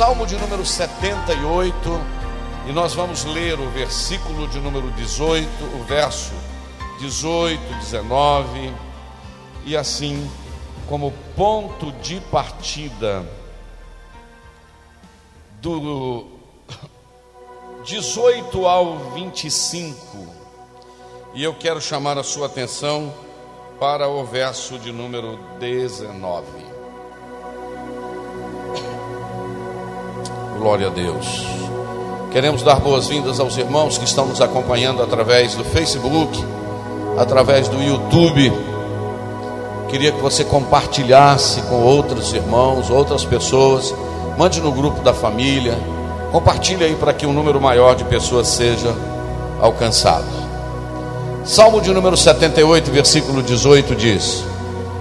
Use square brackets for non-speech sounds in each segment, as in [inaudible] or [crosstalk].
Salmo de número 78, e nós vamos ler o versículo de número 18, o verso 18, 19, e assim, como ponto de partida do 18 ao 25, e eu quero chamar a sua atenção para o verso de número 19. Glória a Deus. Queremos dar boas-vindas aos irmãos que estão nos acompanhando através do Facebook, através do YouTube. Queria que você compartilhasse com outros irmãos, outras pessoas. Mande no grupo da família. Compartilhe aí para que um número maior de pessoas seja alcançado. Salmo de número 78, versículo 18 diz: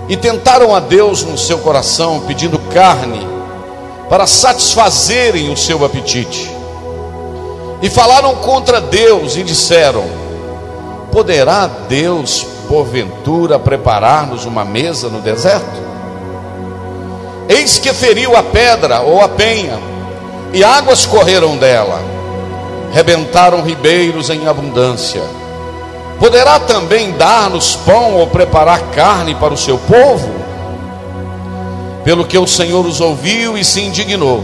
E tentaram a Deus no seu coração, pedindo carne para satisfazerem o seu apetite. E falaram contra Deus e disseram: Poderá Deus, porventura, preparar-nos uma mesa no deserto? Eis que feriu a pedra ou a penha, e águas correram dela, rebentaram ribeiros em abundância. Poderá também dar-nos pão ou preparar carne para o seu povo? Pelo que o Senhor os ouviu e se indignou,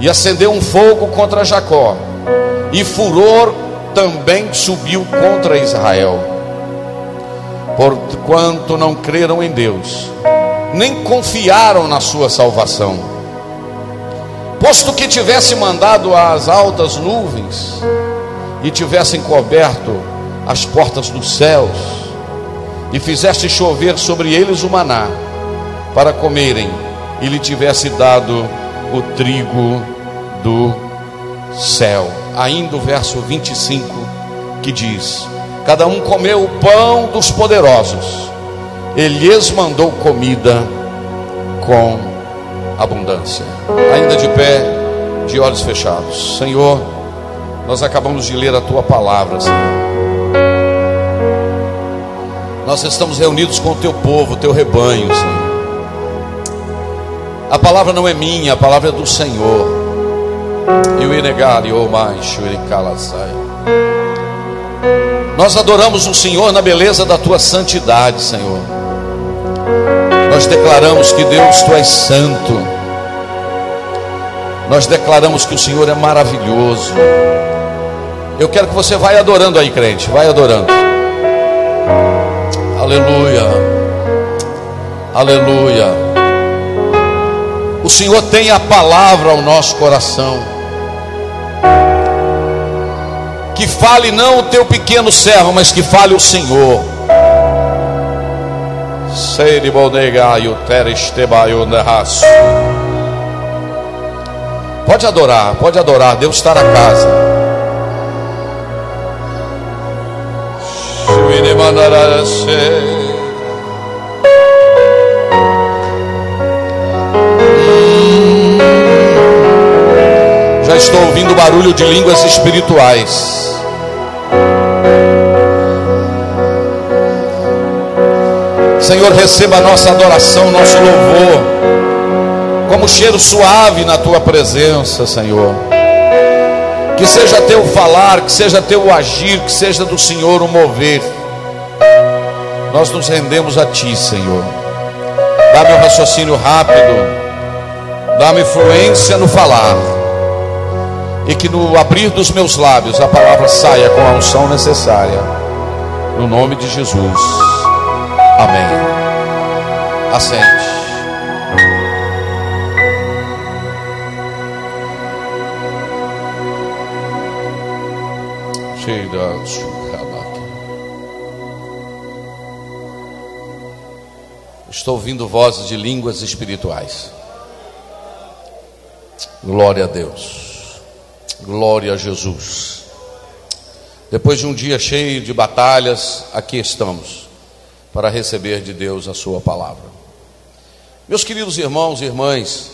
e acendeu um fogo contra Jacó, e furor também subiu contra Israel, porquanto não creram em Deus, nem confiaram na sua salvação. Posto que tivesse mandado as altas nuvens e tivessem coberto as portas dos céus, e fizesse chover sobre eles o maná, para comerem e lhe tivesse dado o trigo do céu. Ainda o verso 25 que diz: Cada um comeu o pão dos poderosos, ele lhes mandou comida com abundância. Ainda de pé, de olhos fechados. Senhor, nós acabamos de ler a tua palavra, Senhor. Nós estamos reunidos com o teu povo, o teu rebanho, Senhor. A palavra não é minha, a palavra é do Senhor. E o inegar, o mais, Nós adoramos o Senhor na beleza da tua santidade, Senhor. Nós declaramos que Deus, tu és santo. Nós declaramos que o Senhor é maravilhoso. Eu quero que você vá adorando aí, crente, vai adorando. Aleluia. Aleluia. O Senhor tem a palavra ao nosso coração. Que fale não o teu pequeno servo, mas que fale o Senhor. Pode adorar, pode adorar, Deus está na casa. Barulho de línguas espirituais. Senhor, receba a nossa adoração, nosso louvor, como cheiro suave na tua presença, Senhor. Que seja teu falar, que seja teu agir, que seja do Senhor o mover. Nós nos rendemos a ti, Senhor. Dá-me um raciocínio rápido. Dá-me fluência no falar. E que no abrir dos meus lábios a palavra saia com a unção necessária. No nome de Jesus. Amém. Assente. Estou ouvindo vozes de línguas espirituais. Glória a Deus. Glória a Jesus. Depois de um dia cheio de batalhas, aqui estamos para receber de Deus a Sua palavra. Meus queridos irmãos e irmãs,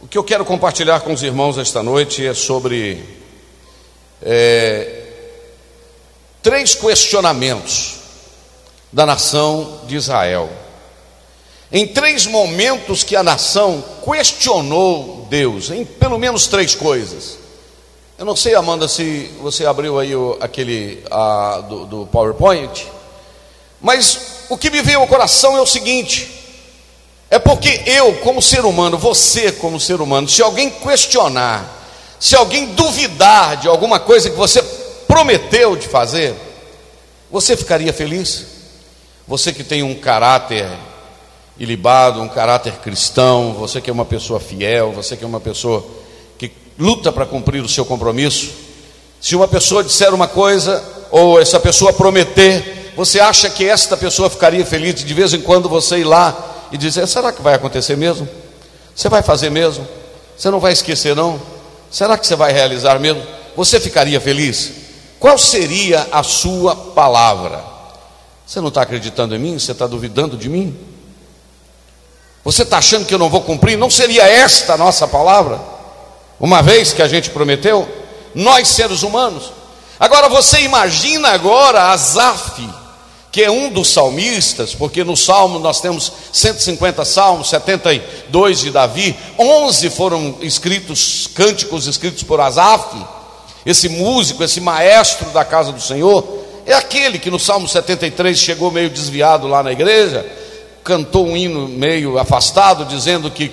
o que eu quero compartilhar com os irmãos esta noite é sobre é, três questionamentos da nação de Israel em três momentos que a nação questionou Deus, em pelo menos três coisas. Eu não sei, Amanda, se você abriu aí o, aquele a, do, do PowerPoint, mas o que me veio ao coração é o seguinte: é porque eu, como ser humano, você, como ser humano, se alguém questionar, se alguém duvidar de alguma coisa que você prometeu de fazer, você ficaria feliz? Você que tem um caráter ilibado, um caráter cristão, você que é uma pessoa fiel, você que é uma pessoa luta para cumprir o seu compromisso. Se uma pessoa disser uma coisa, ou essa pessoa prometer, você acha que esta pessoa ficaria feliz de vez em quando você ir lá e dizer: será que vai acontecer mesmo? Você vai fazer mesmo? Você não vai esquecer, não? Será que você vai realizar mesmo? Você ficaria feliz? Qual seria a sua palavra? Você não está acreditando em mim? Você está duvidando de mim? Você está achando que eu não vou cumprir? Não seria esta a nossa palavra? Uma vez que a gente prometeu, nós seres humanos. Agora você imagina agora Asaf, que é um dos salmistas, porque no salmo nós temos 150 salmos, 72 de Davi, 11 foram escritos, cânticos escritos por Asaf, esse músico, esse maestro da casa do Senhor, é aquele que no salmo 73 chegou meio desviado lá na igreja, cantou um hino meio afastado, dizendo que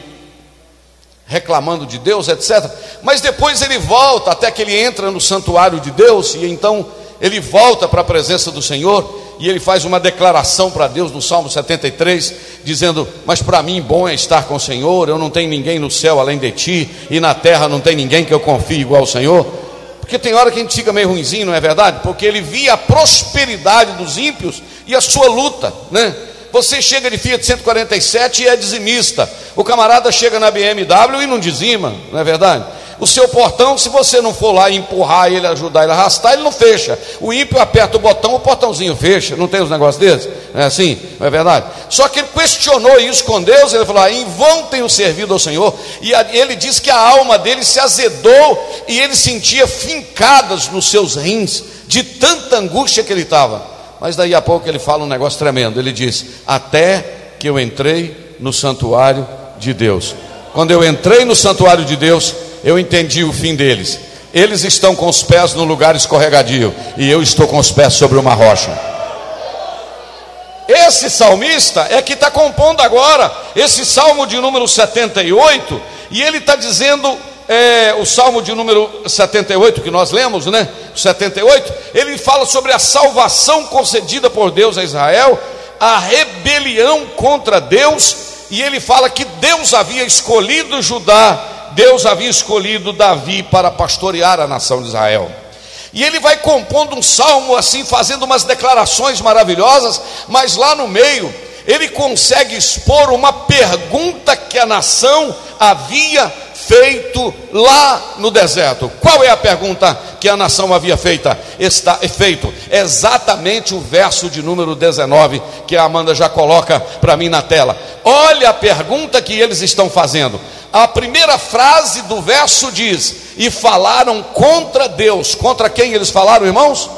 reclamando de Deus, etc. Mas depois ele volta até que ele entra no santuário de Deus e então ele volta para a presença do Senhor e ele faz uma declaração para Deus no Salmo 73, dizendo: Mas para mim bom é estar com o Senhor, eu não tenho ninguém no céu além de ti, e na terra não tem ninguém que eu confie igual ao Senhor. Porque tem hora que a gente fica meio ruimzinho, não é verdade? Porque ele via a prosperidade dos ímpios e a sua luta, né? Você chega de Fiat 147 e é dizimista. O camarada chega na BMW e não dizima, não é verdade? O seu portão, se você não for lá empurrar ele, ajudar ele a arrastar, ele não fecha. O ímpio aperta o botão, o portãozinho fecha. Não tem os negócios desses? Não é assim? Não é verdade? Só que ele questionou isso com Deus, ele falou: ah, em vão tenho servido ao Senhor. E ele diz que a alma dele se azedou e ele sentia fincadas nos seus rins, de tanta angústia que ele estava. Mas daí a pouco ele fala um negócio tremendo. Ele diz: Até que eu entrei no santuário de Deus. Quando eu entrei no santuário de Deus, eu entendi o fim deles. Eles estão com os pés no lugar escorregadio e eu estou com os pés sobre uma rocha. Esse salmista é que está compondo agora esse salmo de número 78, e ele está dizendo é, o Salmo de número 78, que nós lemos, né? 78, ele fala sobre a salvação concedida por Deus a Israel, a rebelião contra Deus, e ele fala que Deus havia escolhido Judá, Deus havia escolhido Davi para pastorear a nação de Israel. E ele vai compondo um salmo assim, fazendo umas declarações maravilhosas, mas lá no meio, ele consegue expor uma pergunta que a nação havia feito lá no deserto. Qual é a pergunta que a nação havia feita? Está feito exatamente o verso de número 19 que a Amanda já coloca para mim na tela. Olha a pergunta que eles estão fazendo. A primeira frase do verso diz: "E falaram contra Deus". Contra quem eles falaram, irmãos?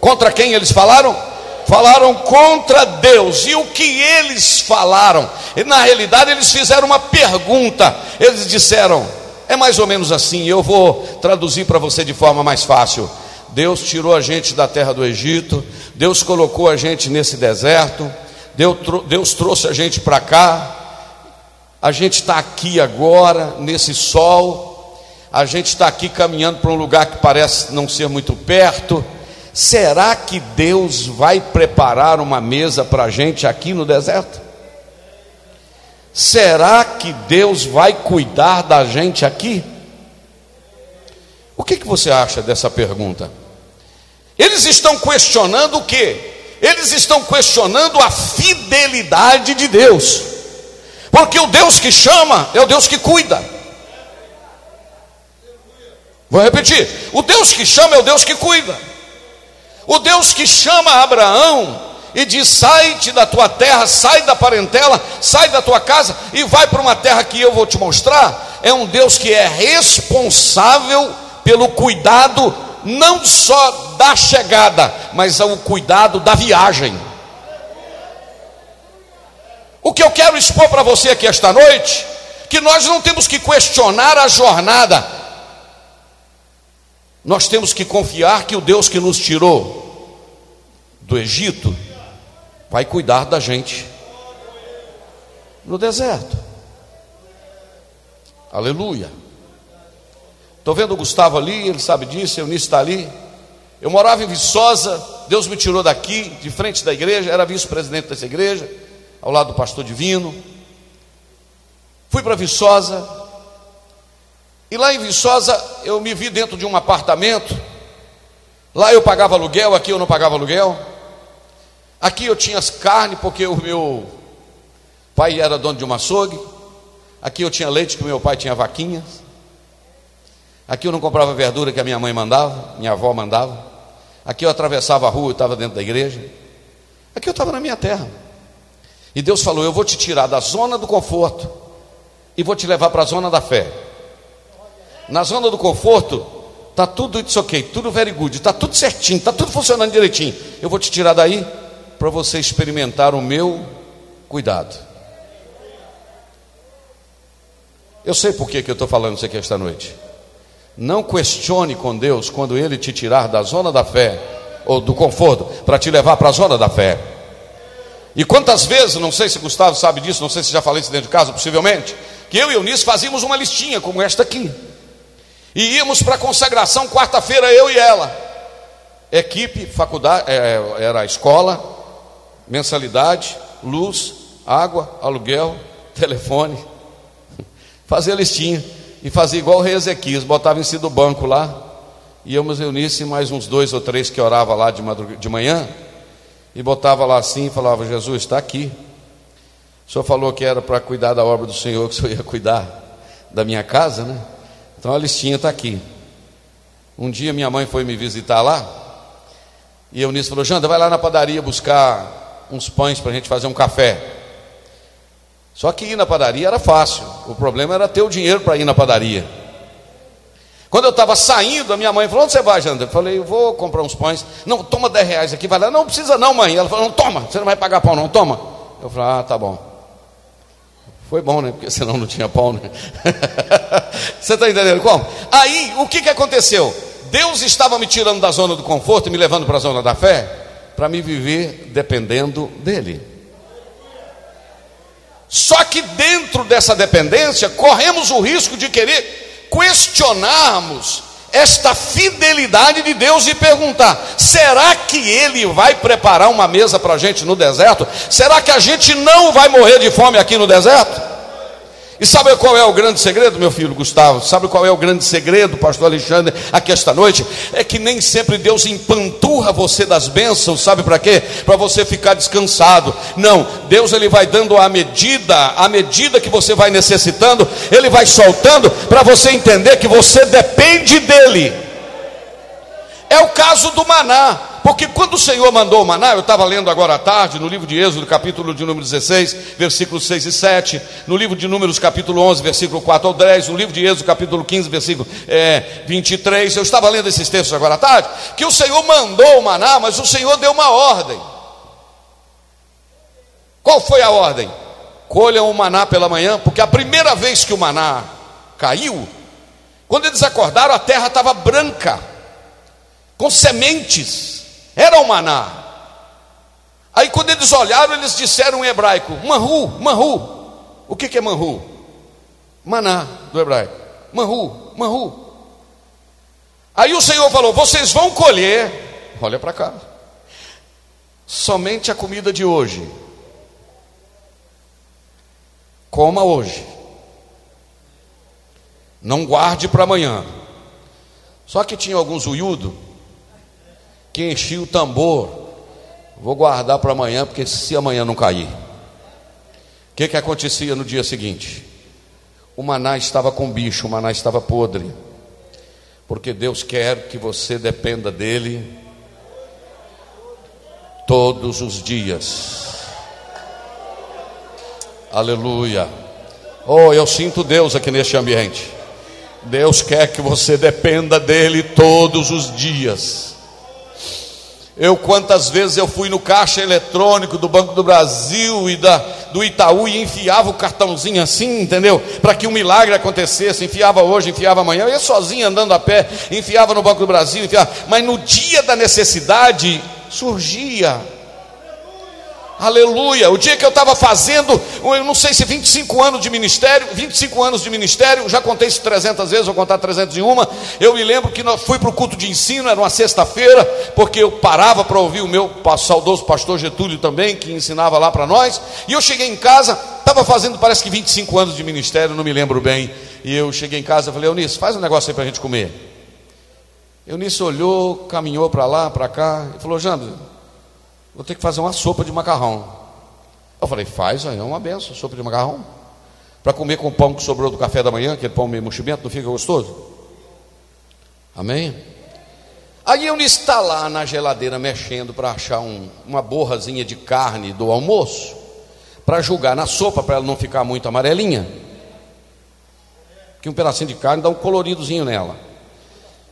Contra quem eles falaram? Falaram contra Deus. E o que eles falaram? Na realidade, eles fizeram uma pergunta. Eles disseram: é mais ou menos assim. Eu vou traduzir para você de forma mais fácil. Deus tirou a gente da terra do Egito, Deus colocou a gente nesse deserto, Deus trouxe a gente para cá, a gente está aqui agora, nesse sol, a gente está aqui caminhando para um lugar que parece não ser muito perto. Será que Deus vai preparar uma mesa para a gente aqui no deserto? Será que Deus vai cuidar da gente aqui? O que, que você acha dessa pergunta? Eles estão questionando o que? Eles estão questionando a fidelidade de Deus. Porque o Deus que chama é o Deus que cuida. Vou repetir: o Deus que chama é o Deus que cuida. O Deus que chama Abraão e diz: sai-te da tua terra, sai da parentela, sai da tua casa e vai para uma terra que eu vou te mostrar. É um Deus que é responsável pelo cuidado, não só da chegada, mas o cuidado da viagem. O que eu quero expor para você aqui esta noite, que nós não temos que questionar a jornada, nós temos que confiar que o Deus que nos tirou do Egito vai cuidar da gente no deserto. Aleluia. Estou vendo o Gustavo ali, ele sabe disso, Eunice está ali. Eu morava em Viçosa, Deus me tirou daqui, de frente da igreja, era vice-presidente dessa igreja ao lado do pastor Divino. Fui para Viçosa. E lá em Viçosa eu me vi dentro de um apartamento. Lá eu pagava aluguel, aqui eu não pagava aluguel. Aqui eu tinha carne porque o meu pai era dono de uma açougue. Aqui eu tinha leite que o meu pai tinha vaquinhas. Aqui eu não comprava verdura que a minha mãe mandava, minha avó mandava. Aqui eu atravessava a rua, eu estava dentro da igreja. Aqui eu estava na minha terra. E Deus falou: Eu vou te tirar da zona do conforto e vou te levar para a zona da fé. Na zona do conforto, está tudo isso ok, tudo very good, está tudo certinho, está tudo funcionando direitinho. Eu vou te tirar daí para você experimentar o meu cuidado. Eu sei por que, que eu estou falando isso aqui esta noite. Não questione com Deus quando Ele te tirar da zona da fé ou do conforto para te levar para a zona da fé. E quantas vezes, não sei se Gustavo sabe disso, não sei se já falei isso dentro de casa, possivelmente, que eu e Eunice fazíamos uma listinha como esta aqui. E íamos para a consagração quarta-feira, eu e ela. Equipe, faculdade, é, era a escola, mensalidade, luz, água, aluguel, [laughs] telefone. Fazia listinha. E fazia igual o rei Ezequias, botava em cima do banco lá. Íamos Eunice mais uns dois ou três que orava lá de, de manhã e botava lá assim e falava: Jesus, está aqui. O senhor falou que era para cuidar da obra do Senhor, que o senhor ia cuidar da minha casa, né? Então a listinha está aqui. Um dia minha mãe foi me visitar lá, e eu nisso falou: Janda, vai lá na padaria buscar uns pães para a gente fazer um café. Só que ir na padaria era fácil, o problema era ter o dinheiro para ir na padaria. Quando eu estava saindo, a minha mãe falou: Onde você vai, Janda? Eu falei: Eu vou comprar uns pães. Não, toma 10 reais aqui. Vai lá: Não precisa, não, mãe. Ela falou: Não, toma, você não vai pagar pão, não, toma. Eu falei: Ah, tá bom. Foi bom, né? Porque senão não tinha pão, né? [laughs] você está entendendo como? Aí, o que, que aconteceu? Deus estava me tirando da zona do conforto e me levando para a zona da fé, para me viver dependendo dEle. Só que dentro dessa dependência, corremos o risco de querer questionarmos esta fidelidade de Deus e perguntar: será que Ele vai preparar uma mesa para a gente no deserto? Será que a gente não vai morrer de fome aqui no deserto? E sabe qual é o grande segredo, meu filho Gustavo? Sabe qual é o grande segredo, pastor Alexandre, aqui esta noite? É que nem sempre Deus empanturra você das bênçãos, sabe para quê? Para você ficar descansado. Não, Deus ele vai dando a medida, a medida que você vai necessitando, ele vai soltando para você entender que você depende dele. É o caso do maná. Porque quando o Senhor mandou o maná, eu estava lendo agora à tarde, no livro de Êxodo, capítulo de número 16, versículos 6 e 7, no livro de Números, capítulo 11, versículo 4 ao 10, no livro de Êxodo, capítulo 15, versículo é, 23, eu estava lendo esses textos agora à tarde, que o Senhor mandou o maná, mas o Senhor deu uma ordem. Qual foi a ordem? Colham o maná pela manhã, porque a primeira vez que o maná caiu, quando eles acordaram, a terra estava branca, com sementes era o maná. Aí quando eles olharam, eles disseram em hebraico: Manhu, Manhu. O que, que é Manhu? Maná do hebraico. Manhu, Manhu. Aí o Senhor falou: Vocês vão colher, olha para cá, somente a comida de hoje. Coma hoje. Não guarde para amanhã. Só que tinha alguns uiudo que enchia o tambor Vou guardar para amanhã, porque se amanhã não cair. O que, que acontecia no dia seguinte? O maná estava com bicho, o maná estava podre. Porque Deus quer que você dependa dEle todos os dias. Aleluia. Oh, eu sinto Deus aqui neste ambiente. Deus quer que você dependa dEle todos os dias. Eu quantas vezes eu fui no caixa eletrônico do Banco do Brasil e da, do Itaú e enfiava o cartãozinho assim, entendeu? Para que um milagre acontecesse, enfiava hoje, enfiava amanhã, eu ia sozinho andando a pé, enfiava no Banco do Brasil, enfiava, mas no dia da necessidade surgia Aleluia. O dia que eu estava fazendo, eu não sei se 25 anos de ministério, 25 anos de ministério, já contei isso 300 vezes, vou contar 301. Eu me lembro que fui para o culto de ensino, era uma sexta-feira, porque eu parava para ouvir o meu saudoso pastor Getúlio também, que ensinava lá para nós. E eu cheguei em casa, estava fazendo parece que 25 anos de ministério, não me lembro bem. E eu cheguei em casa e falei, Eunice, faz um negócio aí para a gente comer. Eunice olhou, caminhou para lá, para cá, e falou, Jandro, vou ter que fazer uma sopa de macarrão. Eu falei, faz, aí é uma benção, sopa de macarrão. Para comer com o pão que sobrou do café da manhã, aquele pão meio mochimento, não fica gostoso? Amém? Aí eu está lá na geladeira mexendo para achar um, uma borrazinha de carne do almoço, para jogar na sopa, para ela não ficar muito amarelinha. Que um pedacinho de carne dá um coloridozinho nela.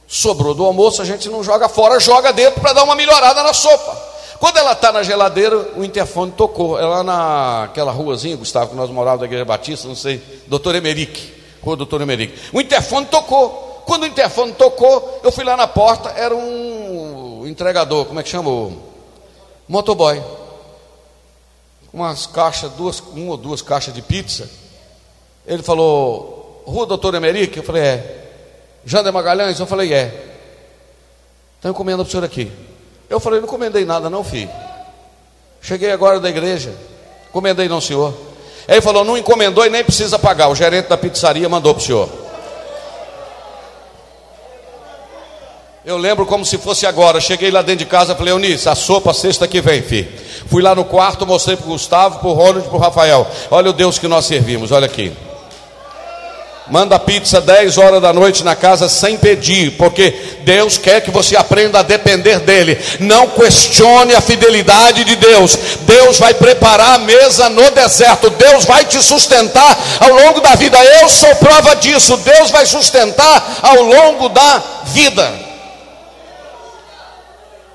Sobrou do almoço, a gente não joga fora, joga dentro para dar uma melhorada na sopa. Quando ela está na geladeira, o interfone tocou. É lá naquela ruazinha, Gustavo, que nós morávamos da Igreja Batista, não sei, doutor Emerick, rua doutor Emerick. O interfone tocou. Quando o interfone tocou, eu fui lá na porta, era um entregador, como é que chama? O motoboy. Umas caixas, duas, uma ou duas caixas de pizza. Ele falou, Rua Doutor Emerick? Eu falei, é. Jander Magalhães? Eu falei, é. Então encomenda para o senhor aqui. Eu falei, não comendei nada, não, filho. Cheguei agora da igreja. Comendei não, senhor. Ele falou, não encomendou e nem precisa pagar. O gerente da pizzaria mandou para o senhor. Eu lembro como se fosse agora. Cheguei lá dentro de casa, falei, Eunice, a sopa sexta que vem, filho. Fui lá no quarto, mostrei para o Gustavo, para o Ronald para o Rafael. Olha o Deus que nós servimos, olha aqui. Manda pizza 10 horas da noite na casa sem pedir, porque Deus quer que você aprenda a depender dEle. Não questione a fidelidade de Deus. Deus vai preparar a mesa no deserto. Deus vai te sustentar ao longo da vida. Eu sou prova disso. Deus vai sustentar ao longo da vida.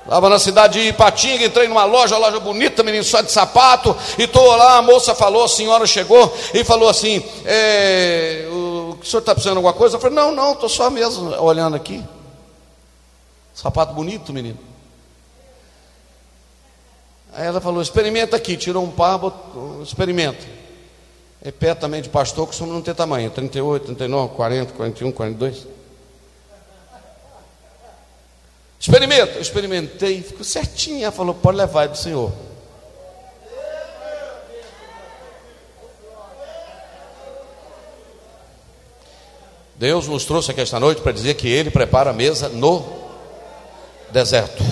Estava na cidade de Ipatinga, entrei numa loja, loja bonita, menino, só de sapato, e estou lá, a moça falou, a senhora chegou e falou assim, é, o, o senhor está precisando de alguma coisa? Eu falei, não, não, estou só mesmo olhando aqui. Sapato bonito, menino. Aí ela falou, experimenta aqui, tirou um par, botou, experimenta. É pé também de pastor, costuma não ter tamanho, 38, 39, 40, 41, 42. Experimenta. Eu experimentei, ficou certinho. Ela falou: pode levar, é do Senhor. Deus nos trouxe aqui esta noite para dizer que Ele prepara a mesa no deserto.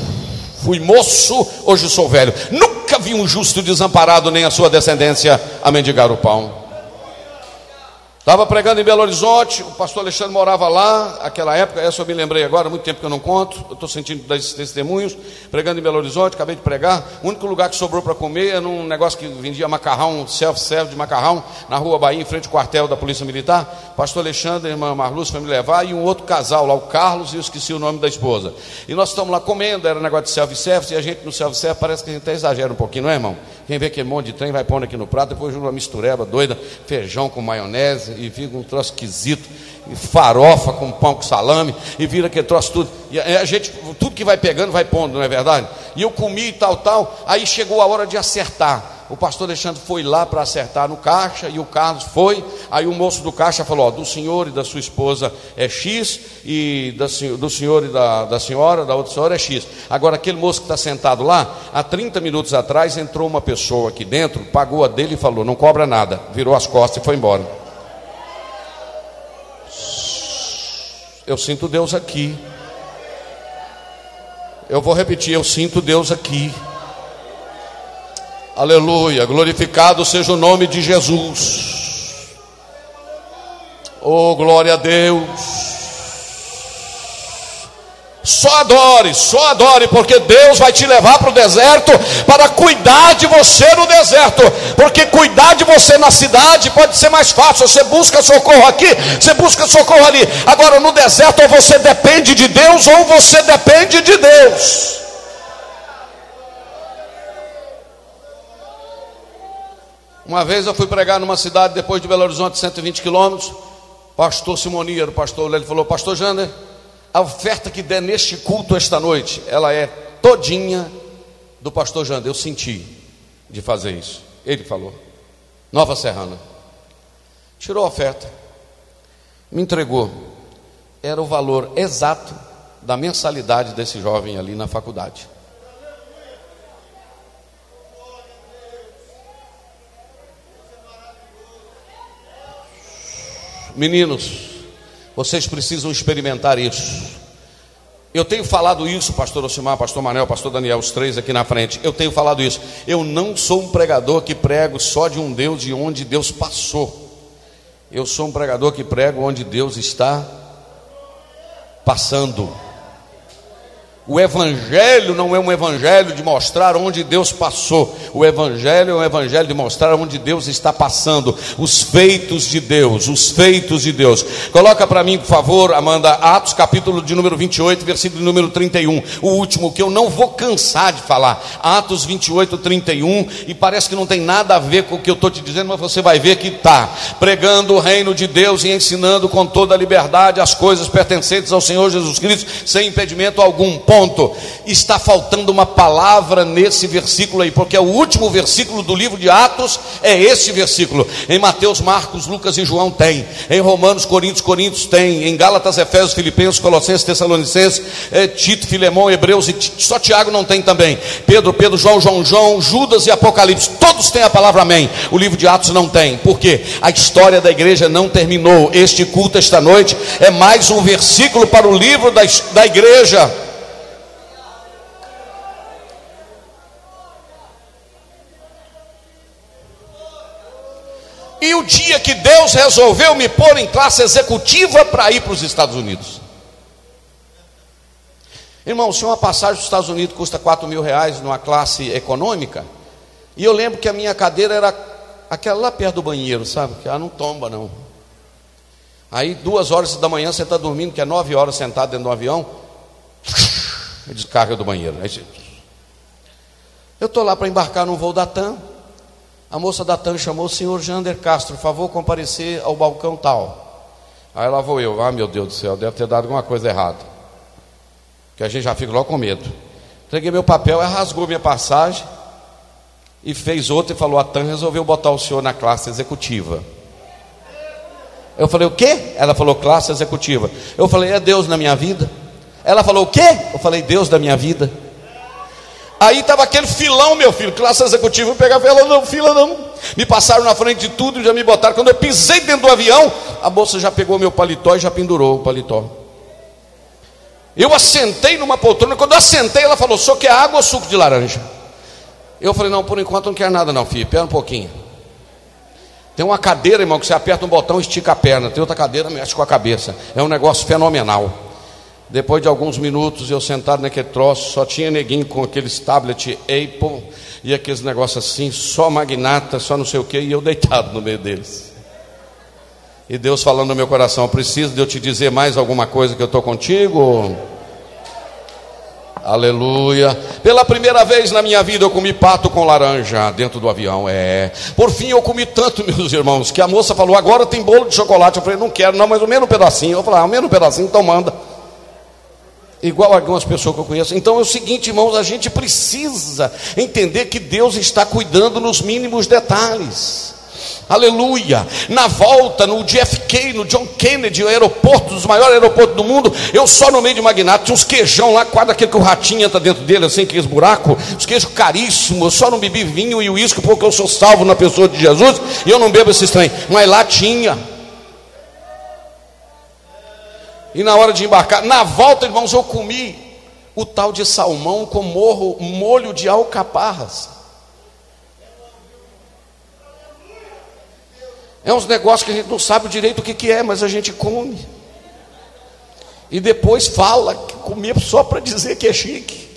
Fui moço, hoje sou velho. Nunca vi um justo desamparado, nem a sua descendência a mendigar o pão. Estava pregando em Belo Horizonte, o pastor Alexandre morava lá, aquela época, essa eu me lembrei agora, muito tempo que eu não conto, eu estou sentindo desses testemunhos, pregando em Belo Horizonte, acabei de pregar, o único lugar que sobrou para comer era um negócio que vendia macarrão, self-serve de macarrão, na rua Bahia, em frente ao quartel da Polícia Militar, pastor Alexandre, irmã Marluz foi me levar, e um outro casal lá, o Carlos, e eu esqueci o nome da esposa. E nós estamos lá comendo, era um negócio de self-service, e a gente no self-service parece que a gente até exagera um pouquinho, não é irmão? Quem vê aquele monte de trem vai pondo aqui no prato, depois uma mistureba doida, feijão com maionese, e fica um troço esquisito, e farofa com pão com salame, e vira aquele troço tudo. E a gente, tudo que vai pegando, vai pondo, não é verdade? E eu comi e tal, tal, aí chegou a hora de acertar o pastor Alexandre foi lá para acertar no caixa e o Carlos foi. Aí o moço do caixa falou: ó, do senhor e da sua esposa é X, e do senhor e da, da senhora, da outra senhora é X. Agora, aquele moço que está sentado lá, há 30 minutos atrás entrou uma pessoa aqui dentro, pagou a dele e falou: não cobra nada, virou as costas e foi embora. Eu sinto Deus aqui. Eu vou repetir: eu sinto Deus aqui. Aleluia, glorificado seja o nome de Jesus. Oh, glória a Deus. Só adore, só adore, porque Deus vai te levar para o deserto para cuidar de você no deserto. Porque cuidar de você na cidade pode ser mais fácil. Você busca socorro aqui, você busca socorro ali. Agora no deserto, ou você depende de Deus, ou você depende de Deus. Uma vez eu fui pregar numa cidade depois de Belo Horizonte, 120 quilômetros. Pastor Simonia, o pastor, ele falou: Pastor Jander, a oferta que der neste culto esta noite, ela é todinha do pastor Jander. Eu senti de fazer isso. Ele falou: Nova Serrana. Tirou a oferta, me entregou. Era o valor exato da mensalidade desse jovem ali na faculdade. Meninos, vocês precisam experimentar isso. Eu tenho falado isso, pastor Osimar, pastor Manel, pastor Daniel, os três aqui na frente. Eu tenho falado isso. Eu não sou um pregador que prego só de um Deus de onde Deus passou. Eu sou um pregador que prego onde Deus está passando. O Evangelho não é um Evangelho de mostrar onde Deus passou, o Evangelho é um Evangelho de mostrar onde Deus está passando, os feitos de Deus, os feitos de Deus. Coloca para mim, por favor, Amanda, Atos capítulo de número 28, versículo número 31, o último que eu não vou cansar de falar. Atos 28, 31, e parece que não tem nada a ver com o que eu estou te dizendo, mas você vai ver que está. Pregando o reino de Deus e ensinando com toda a liberdade as coisas pertencentes ao Senhor Jesus Cristo, sem impedimento algum. Ponto ponto. Está faltando uma palavra nesse versículo aí, porque é o último versículo do livro de Atos, é esse versículo. Em Mateus, Marcos, Lucas e João tem. Em Romanos, Coríntios, Coríntios tem. Em Gálatas, Efésios, Filipenses, Colossenses, Tessalonicenses, é, Tito, Filemão, Hebreus e só Tiago não tem também. Pedro, Pedro, João, João, João, Judas e Apocalipse, todos têm a palavra amém. O livro de Atos não tem. Por quê? A história da igreja não terminou. Este culto esta noite é mais um versículo para o livro da, da igreja. E o dia que Deus resolveu me pôr em classe executiva para ir para os Estados Unidos. Irmão, se uma passagem dos Estados Unidos custa 4 mil reais numa classe econômica, e eu lembro que a minha cadeira era aquela lá perto do banheiro, sabe? Que ela não tomba, não. Aí, duas horas da manhã, você está dormindo, que é nove horas sentado dentro do avião, descarga do banheiro. Eu estou lá para embarcar num voo da TAM, a moça da TAM chamou o senhor Jander Castro, favor, comparecer ao balcão tal. Aí lá vou eu, ah meu Deus do céu, deve ter dado alguma coisa errada. Que a gente já fica logo com medo. Entreguei meu papel, ela rasgou minha passagem e fez outra e falou: a TAM resolveu botar o senhor na classe executiva. Eu falei: o quê? Ela falou: classe executiva. Eu falei: é Deus na minha vida. Ela falou: o quê? Eu falei: Deus da minha vida. Aí estava aquele filão, meu filho, classe executiva. Eu pegava ela, não, fila não. Me passaram na frente de tudo já me botaram. Quando eu pisei dentro do avião, a moça já pegou meu paletó e já pendurou o paletó. Eu assentei numa poltrona. Quando eu assentei, ela falou: só quer água ou suco de laranja? Eu falei: não, por enquanto não quero nada, não, filho. Espera um pouquinho. Tem uma cadeira, irmão, que você aperta um botão e estica a perna. Tem outra cadeira, mexe com a cabeça. É um negócio fenomenal. Depois de alguns minutos, eu sentado naquele troço, só tinha neguinho com aqueles tablet Apple e aqueles negócios assim, só magnata, só não sei o que, e eu deitado no meio deles. E Deus falando no meu coração: preciso de eu te dizer mais alguma coisa que eu estou contigo? Aleluia. Pela primeira vez na minha vida eu comi pato com laranja dentro do avião. É. Por fim eu comi tanto, [laughs] meus irmãos, que a moça falou: agora tem bolo de chocolate. Eu falei: não quero, não, mas o menos um pedacinho. Eu falei: ah, o menos um pedacinho, então manda. Igual algumas pessoas que eu conheço. Então é o seguinte, irmãos, a gente precisa entender que Deus está cuidando nos mínimos detalhes. Aleluia. Na volta, no JFK, no John Kennedy, o aeroporto, dos maiores aeroportos do mundo, eu só no meio de Magnata, tinha uns queijão lá, quase aquele que o ratinho entra dentro dele, assim, aqueles buracos, os queijos caríssimos, eu só não bebi vinho e uísque porque eu sou salvo na pessoa de Jesus e eu não bebo esse trem. Mas lá tinha. E na hora de embarcar, na volta, irmãos, eu comi o tal de salmão com morro, molho de alcaparras. É uns negócios que a gente não sabe direito o que, que é, mas a gente come. E depois fala que comia só para dizer que é chique.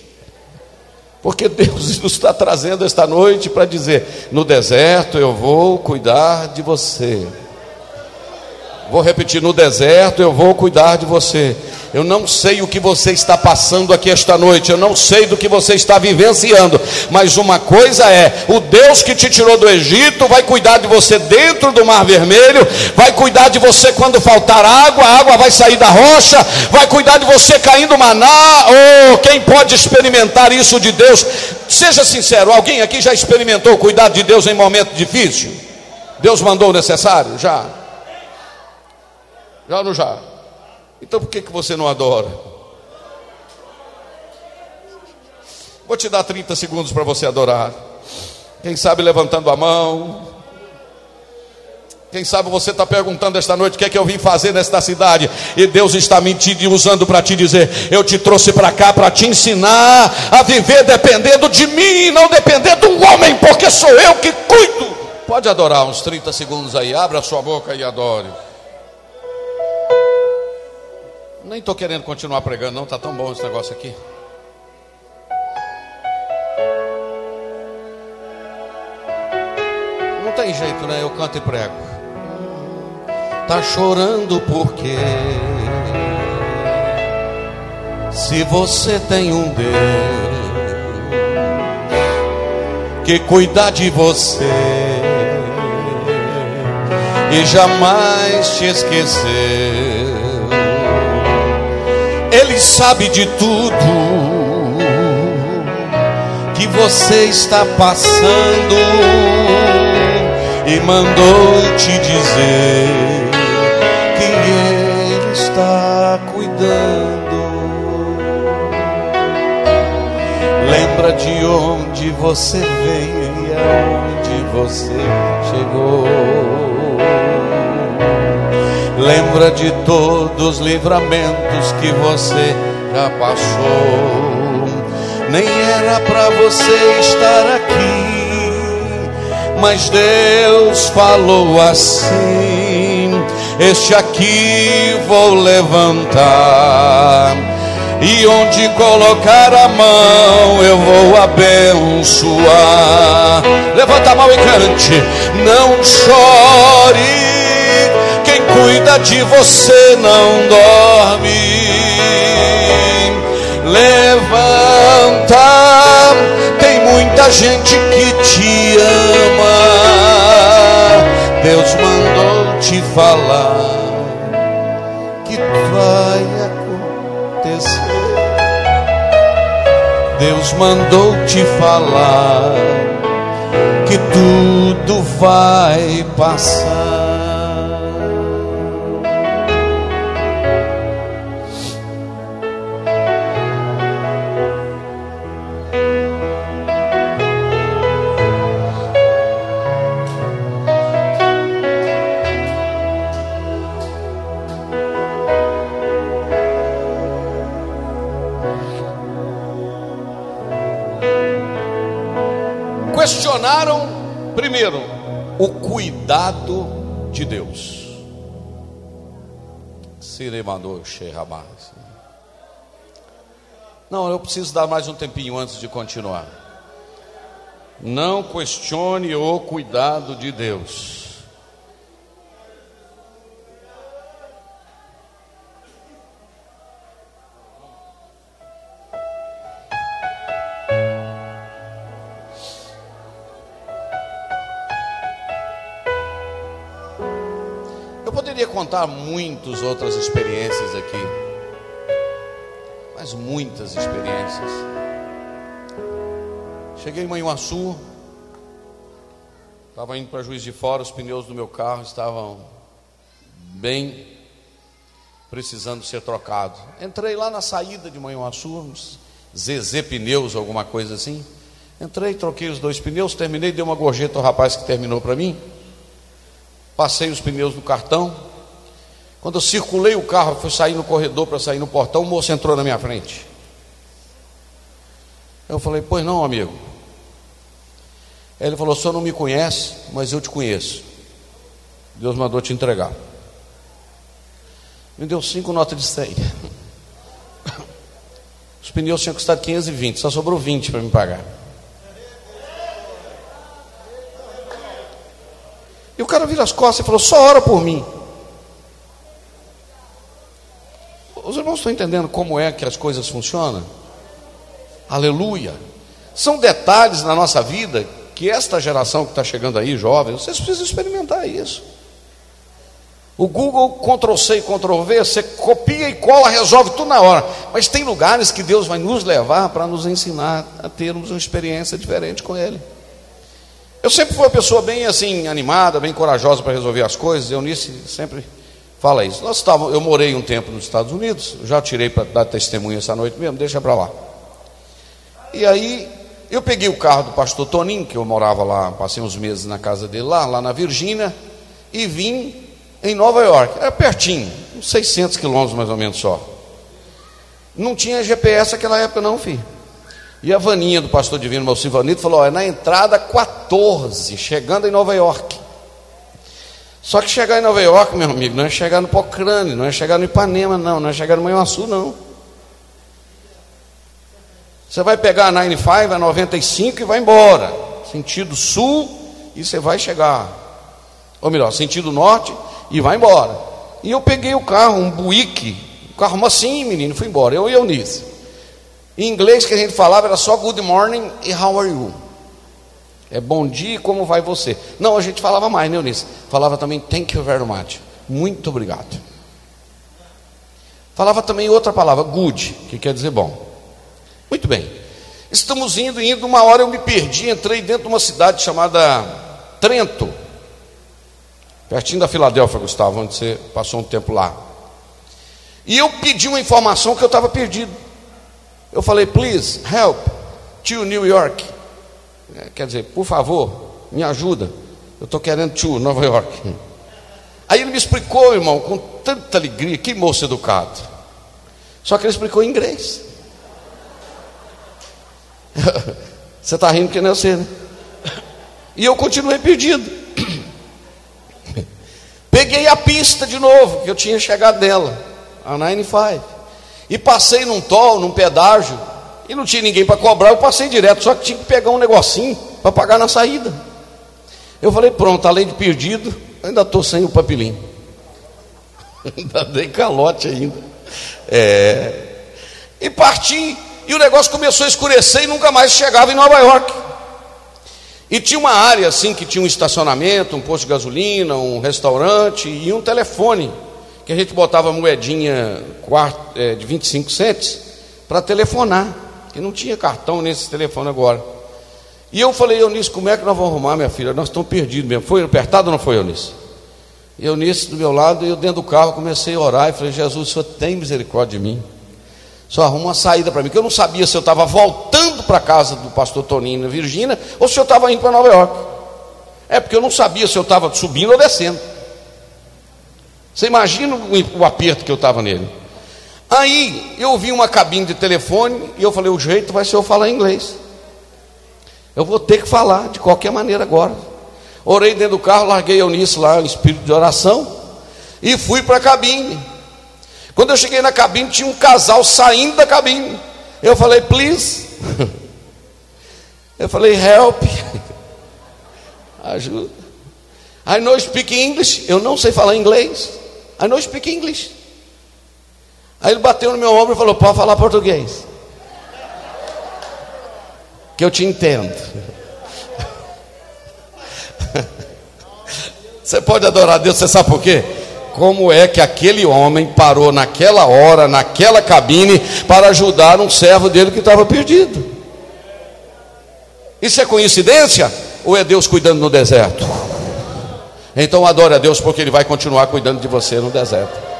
Porque Deus [laughs] nos está trazendo esta noite para dizer: no deserto eu vou cuidar de você. Vou repetir: no deserto eu vou cuidar de você. Eu não sei o que você está passando aqui esta noite, eu não sei do que você está vivenciando, mas uma coisa é: o Deus que te tirou do Egito vai cuidar de você dentro do Mar Vermelho, vai cuidar de você quando faltar água, a água vai sair da rocha, vai cuidar de você caindo maná. Oh, quem pode experimentar isso de Deus? Seja sincero, alguém aqui já experimentou cuidar de Deus em momento difícil? Deus mandou o necessário? Já. Já ou não já? Então por que, que você não adora? Vou te dar 30 segundos para você adorar. Quem sabe levantando a mão. Quem sabe você está perguntando esta noite o que é que eu vim fazer nesta cidade. E Deus está mentindo e usando para te dizer: Eu te trouxe para cá para te ensinar a viver dependendo de mim, não depender do homem, porque sou eu que cuido. Pode adorar uns 30 segundos aí, abra sua boca e adore. Nem estou querendo continuar pregando, não, está tão bom esse negócio aqui. Não tem jeito, né? Eu canto e prego. Tá chorando porque se você tem um Deus que cuida de você e jamais te esquecer sabe de tudo que você está passando e mandou te dizer que Ele está cuidando. Lembra de onde você veio e aonde você chegou. Lembra de todos os livramentos que você já passou. Nem era para você estar aqui, mas Deus falou assim: Este aqui vou levantar. E onde colocar a mão eu vou abençoar. Levanta a mão e cante. Não chore cuida de você não dorme. Levanta, tem muita gente que te ama. Deus mandou te falar que vai acontecer. Deus mandou te falar que tudo vai passar. Cuidado de Deus. Não, eu preciso dar mais um tempinho antes de continuar. Não questione o cuidado de Deus. Contar muitas outras experiências aqui, mas muitas experiências. Cheguei em Manhuaçu, estava indo para Juiz de Fora, os pneus do meu carro estavam bem precisando ser trocados. Entrei lá na saída de Manhuaçu, ZZ Pneus, alguma coisa assim. Entrei, troquei os dois pneus, terminei, dei uma gorjeta ao rapaz que terminou para mim. Passei os pneus no cartão. Quando eu circulei o carro, fui sair no corredor para sair no portão, o moço entrou na minha frente. Eu falei, pois não, amigo. Ele falou, o senhor não me conhece, mas eu te conheço. Deus mandou te entregar. Me deu cinco notas de 100. Os pneus tinham custado 520, só sobrou 20 para me pagar. E o cara vira as costas e falou: só ora por mim. Os irmãos estão entendendo como é que as coisas funcionam? Aleluia. São detalhes na nossa vida que esta geração que está chegando aí, jovem, vocês precisam experimentar isso. O Google Ctrl C e Ctrl V, você copia e cola, resolve tudo na hora. Mas tem lugares que Deus vai nos levar para nos ensinar a termos uma experiência diferente com Ele. Eu sempre fui uma pessoa bem assim, animada, bem corajosa para resolver as coisas. Eunice sempre fala isso. Nós estávamos, eu morei um tempo nos Estados Unidos, já tirei para dar testemunho essa noite mesmo, deixa para lá. E aí eu peguei o carro do pastor Toninho, que eu morava lá, passei uns meses na casa dele lá, lá na Virgínia, e vim em Nova York. Era pertinho, uns 600 quilômetros mais ou menos só. Não tinha GPS naquela época, não, filho. E a vaninha do pastor divino, meu Silvanito, falou: é na entrada 14, chegando em Nova York. Só que chegar em Nova York, meu amigo, não é chegar no Pocrane, não é chegar no Ipanema, não, não é chegar no Manhuaçu, não. Você vai pegar a 95, a 95 e vai embora. Sentido sul, e você vai chegar. Ou melhor, sentido norte, e vai embora. E eu peguei o carro, um Buick, um carro assim, menino, fui embora. Eu e Eunice. Em inglês que a gente falava era só good morning e how are you? É bom dia como vai você? Não, a gente falava mais, né, Eunice? Falava também thank you very much. Muito obrigado. Falava também outra palavra, good, que quer dizer bom. Muito bem. Estamos indo, indo, uma hora eu me perdi, entrei dentro de uma cidade chamada Trento. Pertinho da Filadélfia, Gustavo, onde você passou um tempo lá. E eu pedi uma informação que eu estava perdido. Eu falei, please, help to New York. É, quer dizer, por favor, me ajuda. Eu estou querendo to Nova York. Aí ele me explicou, irmão, com tanta alegria, que moço educado. Só que ele explicou em inglês. [laughs] Você está rindo que nem eu sei, né? E eu continuei perdido. [coughs] Peguei a pista de novo, que eu tinha chegado nela, a 95. E passei num toll, num pedágio, e não tinha ninguém para cobrar, eu passei direto, só que tinha que pegar um negocinho para pagar na saída. Eu falei, pronto, além de perdido, ainda estou sem o papelinho. [laughs] ainda dei calote ainda. É. E parti, e o negócio começou a escurecer e nunca mais chegava em Nova York. E tinha uma área assim que tinha um estacionamento, um posto de gasolina, um restaurante e um telefone, que a gente botava moedinha é, de 25 centes para telefonar, que não tinha cartão nesse telefone agora. E eu falei, Eunice, como é que nós vamos arrumar, minha filha? Nós estamos perdidos mesmo. Foi apertado ou não foi, Eunice? Eunice do meu lado, eu dentro do carro comecei a orar e falei, Jesus, o Senhor tem misericórdia de mim. Só arruma uma saída para mim, que eu não sabia se eu estava voltando para casa do pastor Toninho na Virgínia ou se eu estava indo para Nova York. É porque eu não sabia se eu estava subindo ou descendo. Você imagina o aperto que eu estava nele. Aí eu vi uma cabine de telefone e eu falei: o jeito vai ser eu falar inglês. Eu vou ter que falar de qualquer maneira agora. Orei dentro do carro, larguei eu nisso lá, em espírito de oração, e fui para a cabine. Quando eu cheguei na cabine, tinha um casal saindo da cabine. Eu falei, please. [laughs] Eu falei, help. [laughs] Ajuda. I know speak English. Eu não sei falar inglês. I know speak English. Aí ele bateu no meu ombro e falou: Pode falar português. Que eu te entendo. [laughs] Você pode adorar a Deus, você sabe por quê? como é que aquele homem parou naquela hora, naquela cabine, para ajudar um servo dele que estava perdido. Isso é coincidência? Ou é Deus cuidando no deserto? Então adore a Deus, porque Ele vai continuar cuidando de você no deserto.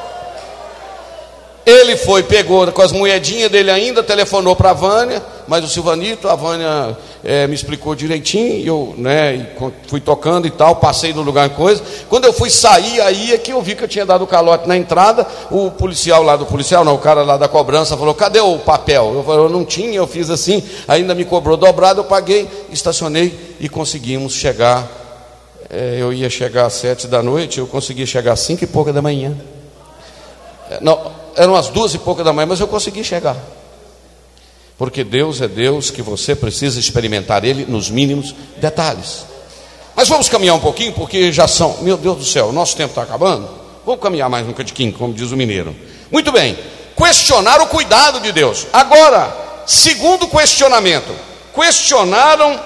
Ele foi, pegou com as moedinhas dele ainda, telefonou para a Vânia, mas o Silvanito, a Vânia é, me explicou direitinho, eu né, fui tocando e tal, passei no lugar coisa. Quando eu fui sair, aí é que eu vi que eu tinha dado calote na entrada. O policial lá do policial, não, o cara lá da cobrança falou: cadê o papel? Eu falei, eu não tinha, eu fiz assim, ainda me cobrou dobrado, eu paguei, estacionei e conseguimos chegar. É, eu ia chegar às sete da noite, eu consegui chegar às cinco e pouca da manhã. É, não, eram as duas e pouca da manhã, mas eu consegui chegar. Porque Deus é Deus que você precisa experimentar Ele nos mínimos detalhes. Mas vamos caminhar um pouquinho, porque já são, meu Deus do céu, o nosso tempo está acabando. Vamos caminhar mais um cadiquinho, como diz o mineiro. Muito bem, questionar o cuidado de Deus. Agora, segundo questionamento, questionaram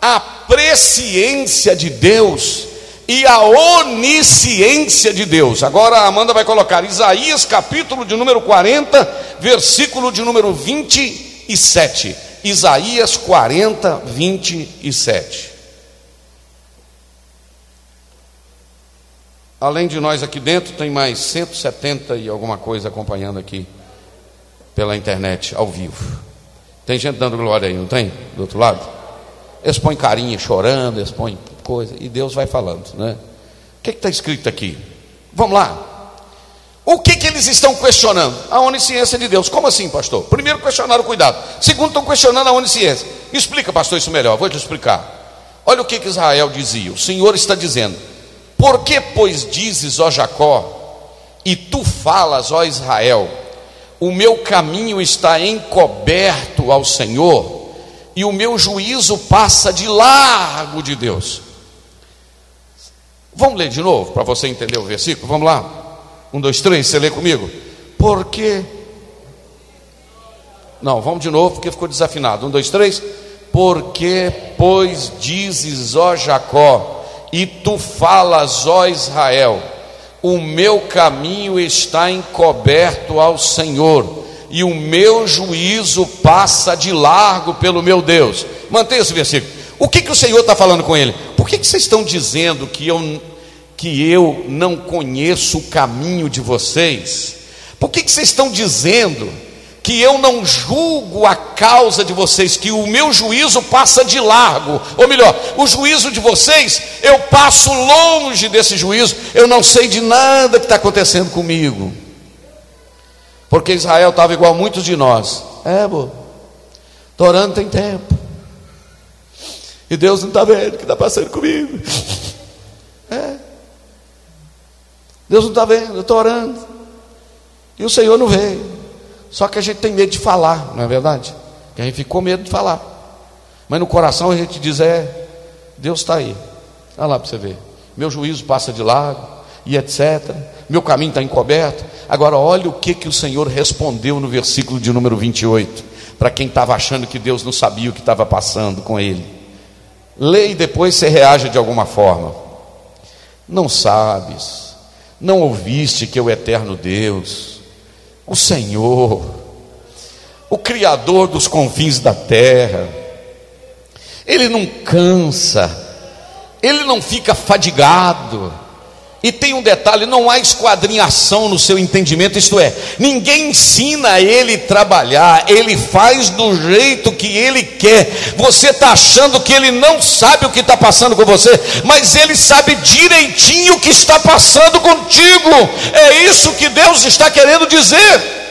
a presciência de Deus e a onisciência de Deus. Agora a Amanda vai colocar Isaías capítulo de número 40, versículo de número 27. Isaías 40, 27. Além de nós aqui dentro, tem mais 170 e alguma coisa acompanhando aqui pela internet, ao vivo. Tem gente dando glória aí, não tem? Do outro lado? Eles põem carinha chorando, eles põem coisa, e Deus vai falando, né? O que está escrito aqui? Vamos lá. O que, que eles estão questionando? A onisciência de Deus. Como assim, pastor? Primeiro, questionaram o cuidado. Segundo, estão questionando a onisciência. Explica, pastor, isso melhor. Vou te explicar. Olha o que, que Israel dizia. O Senhor está dizendo: Por que, pois, dizes, ó Jacó, e tu falas, ó Israel, o meu caminho está encoberto ao Senhor, e o meu juízo passa de largo de Deus. Vamos ler de novo para você entender o versículo? Vamos lá. Um, dois, três, você lê comigo. Porque. Não, vamos de novo porque ficou desafinado. Um, dois, três. Porque, pois, dizes, ó Jacó, e tu falas, ó Israel, o meu caminho está encoberto ao Senhor, e o meu juízo passa de largo pelo meu Deus. Mantenha esse versículo. O que, que o Senhor está falando com ele? Por que, que vocês estão dizendo que eu, que eu não conheço o caminho de vocês? Por que, que vocês estão dizendo que eu não julgo a causa de vocês, que o meu juízo passa de largo, ou melhor, o juízo de vocês, eu passo longe desse juízo, eu não sei de nada que está acontecendo comigo, porque Israel estava igual a muitos de nós, é, bo, estou orando tem tempo, e Deus não está vendo o que está passando comigo. É. Deus não está vendo, eu estou orando. E o Senhor não veio. Só que a gente tem medo de falar, não é verdade? Que a gente ficou medo de falar. Mas no coração a gente diz: é, Deus está aí. Olha lá para você ver. Meu juízo passa de lado, e etc. Meu caminho está encoberto. Agora, olha o que, que o Senhor respondeu no versículo de número 28, para quem estava achando que Deus não sabia o que estava passando com ele. Lê e depois você reage de alguma forma. Não sabes, não ouviste que o eterno Deus, o Senhor, o Criador dos confins da terra, Ele não cansa, Ele não fica fadigado, e tem um detalhe: não há esquadrinhação no seu entendimento, isto é, ninguém ensina ele trabalhar, ele faz do jeito que ele quer. Você está achando que ele não sabe o que está passando com você, mas ele sabe direitinho o que está passando contigo. É isso que Deus está querendo dizer.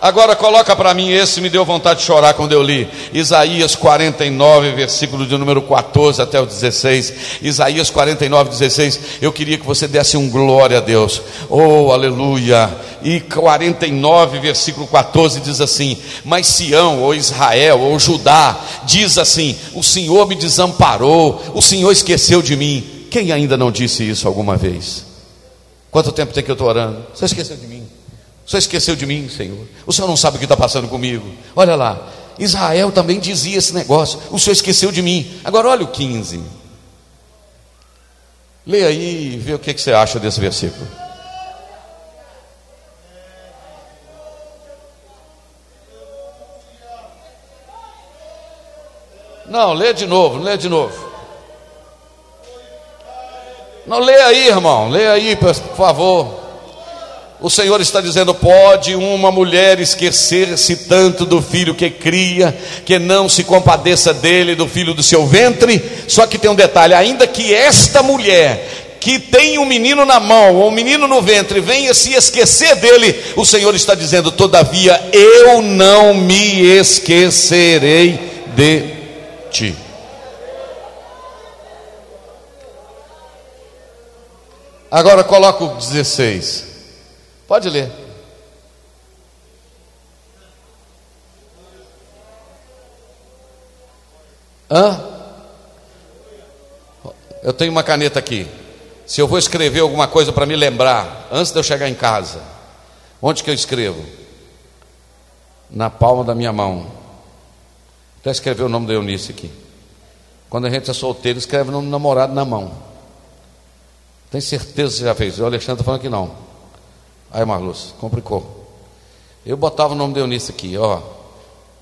Agora coloca para mim esse, me deu vontade de chorar quando eu li. Isaías 49, versículo de número 14 até o 16. Isaías 49, 16. Eu queria que você desse um glória a Deus. Oh, aleluia. E 49, versículo 14 diz assim: Mas Sião, ou Israel, ou Judá, diz assim: O Senhor me desamparou, o Senhor esqueceu de mim. Quem ainda não disse isso alguma vez? Quanto tempo tem que eu estou orando? Você esqueceu de mim? O Senhor esqueceu de mim, Senhor. O Senhor não sabe o que está passando comigo. Olha lá, Israel também dizia esse negócio. O Senhor esqueceu de mim. Agora olha o 15. Leia aí e vê o que, você acha desse versículo. Não, lê de novo, lê de novo. Não, lê aí, irmão, lê aí, por favor. O Senhor está dizendo: pode uma mulher esquecer-se tanto do filho que cria, que não se compadeça dele, do filho do seu ventre. Só que tem um detalhe: ainda que esta mulher que tem um menino na mão, ou um menino no ventre, venha se esquecer dele, o Senhor está dizendo: todavia eu não me esquecerei de ti. Agora coloca o 16. Pode ler. Hã? Eu tenho uma caneta aqui. Se eu vou escrever alguma coisa para me lembrar, antes de eu chegar em casa, onde que eu escrevo? Na palma da minha mão. Até escrever o nome da Eunice aqui. Quando a gente é solteiro, escreve o nome do namorado na mão. Tem certeza que você já fez? O Alexandre está falando que não. Aí, Marluz, complicou. Eu botava o nome de Eunice aqui, ó,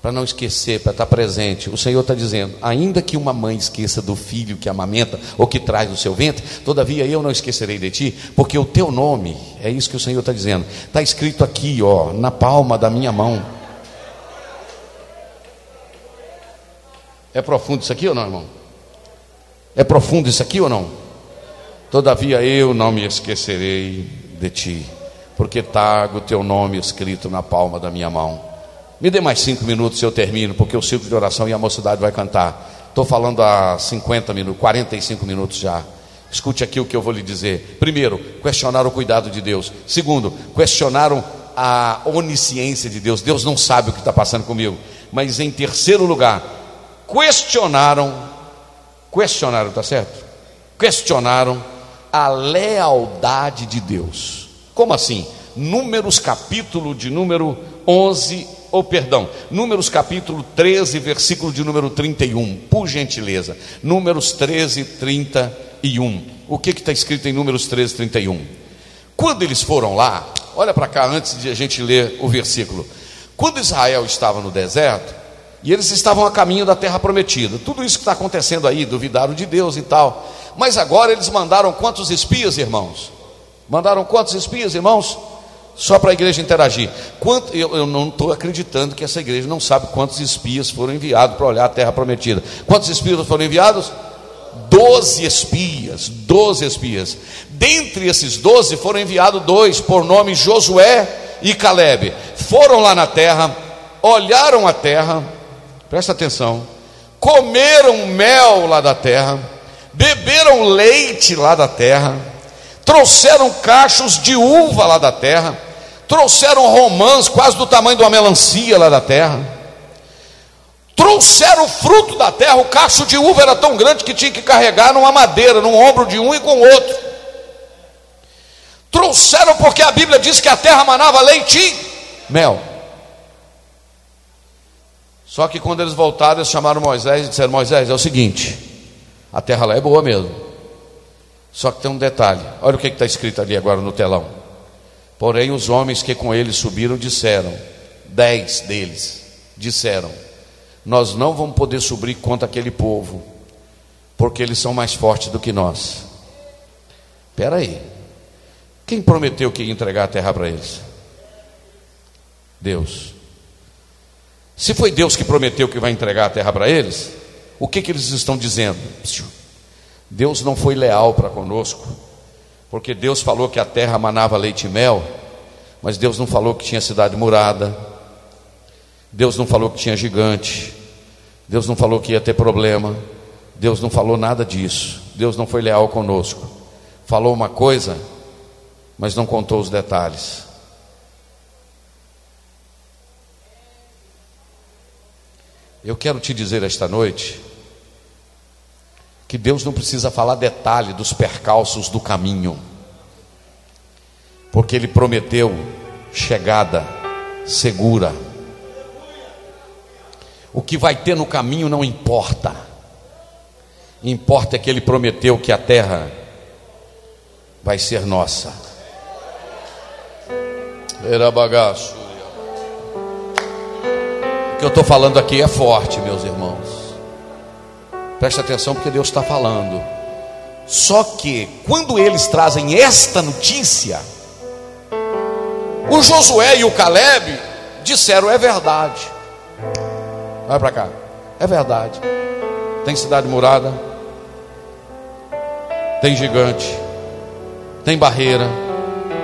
para não esquecer, para estar presente. O Senhor está dizendo: ainda que uma mãe esqueça do filho que amamenta ou que traz o seu ventre, todavia eu não esquecerei de ti, porque o teu nome, é isso que o Senhor está dizendo, está escrito aqui, ó, na palma da minha mão. É profundo isso aqui ou não, irmão? É profundo isso aqui ou não? Todavia eu não me esquecerei de ti porque trago o teu nome escrito na palma da minha mão. Me dê mais cinco minutos e eu termino, porque o ciclo de oração e a mocidade vai cantar. Estou falando há 50 minutos, 45 minutos já. Escute aqui o que eu vou lhe dizer. Primeiro, questionaram o cuidado de Deus. Segundo, questionaram a onisciência de Deus. Deus não sabe o que está passando comigo. Mas em terceiro lugar, questionaram, questionaram, está certo? Questionaram a lealdade de Deus. Como assim? Números capítulo de número 11, ou oh, perdão, Números capítulo 13, versículo de número 31, por gentileza. Números 13, 31. O que está escrito em Números 13, 31? Quando eles foram lá, olha para cá antes de a gente ler o versículo. Quando Israel estava no deserto, e eles estavam a caminho da terra prometida, tudo isso que está acontecendo aí, duvidaram de Deus e tal, mas agora eles mandaram quantos espias, irmãos? Mandaram quantos espias, irmãos? Só para a igreja interagir. Quanto, eu, eu não estou acreditando que essa igreja não sabe quantos espias foram enviados para olhar a terra prometida. Quantos espias foram enviados? Doze espias, doze espias. Dentre esses doze foram enviados dois, por nome Josué e Caleb. Foram lá na terra, olharam a terra, presta atenção, comeram mel lá da terra, beberam leite lá da terra trouxeram cachos de uva lá da terra, trouxeram romãs quase do tamanho de uma melancia lá da terra, trouxeram o fruto da terra, o cacho de uva era tão grande que tinha que carregar numa madeira, num ombro de um e com o outro. Trouxeram porque a Bíblia diz que a terra manava leite e mel. Só que quando eles voltaram, eles chamaram Moisés e disseram: Moisés, é o seguinte, a terra lá é boa mesmo. Só que tem um detalhe: olha o que está escrito ali agora no telão. Porém, os homens que com ele subiram disseram, dez deles disseram: Nós não vamos poder subir contra aquele povo, porque eles são mais fortes do que nós. Espera aí, quem prometeu que ia entregar a terra para eles? Deus. Se foi Deus que prometeu que vai entregar a terra para eles, o que, que eles estão dizendo? Deus não foi leal para conosco, porque Deus falou que a terra manava leite e mel, mas Deus não falou que tinha cidade murada, Deus não falou que tinha gigante, Deus não falou que ia ter problema, Deus não falou nada disso, Deus não foi leal conosco, falou uma coisa, mas não contou os detalhes. Eu quero te dizer esta noite, que Deus não precisa falar detalhe dos percalços do caminho, porque Ele prometeu chegada segura. O que vai ter no caminho não importa, importa é que Ele prometeu que a terra vai ser nossa. Era bagaço. O que eu estou falando aqui é forte, meus irmãos. Preste atenção porque Deus está falando. Só que quando eles trazem esta notícia, o Josué e o Caleb disseram: é verdade. Vai para cá. É verdade. Tem cidade murada, tem gigante, tem barreira,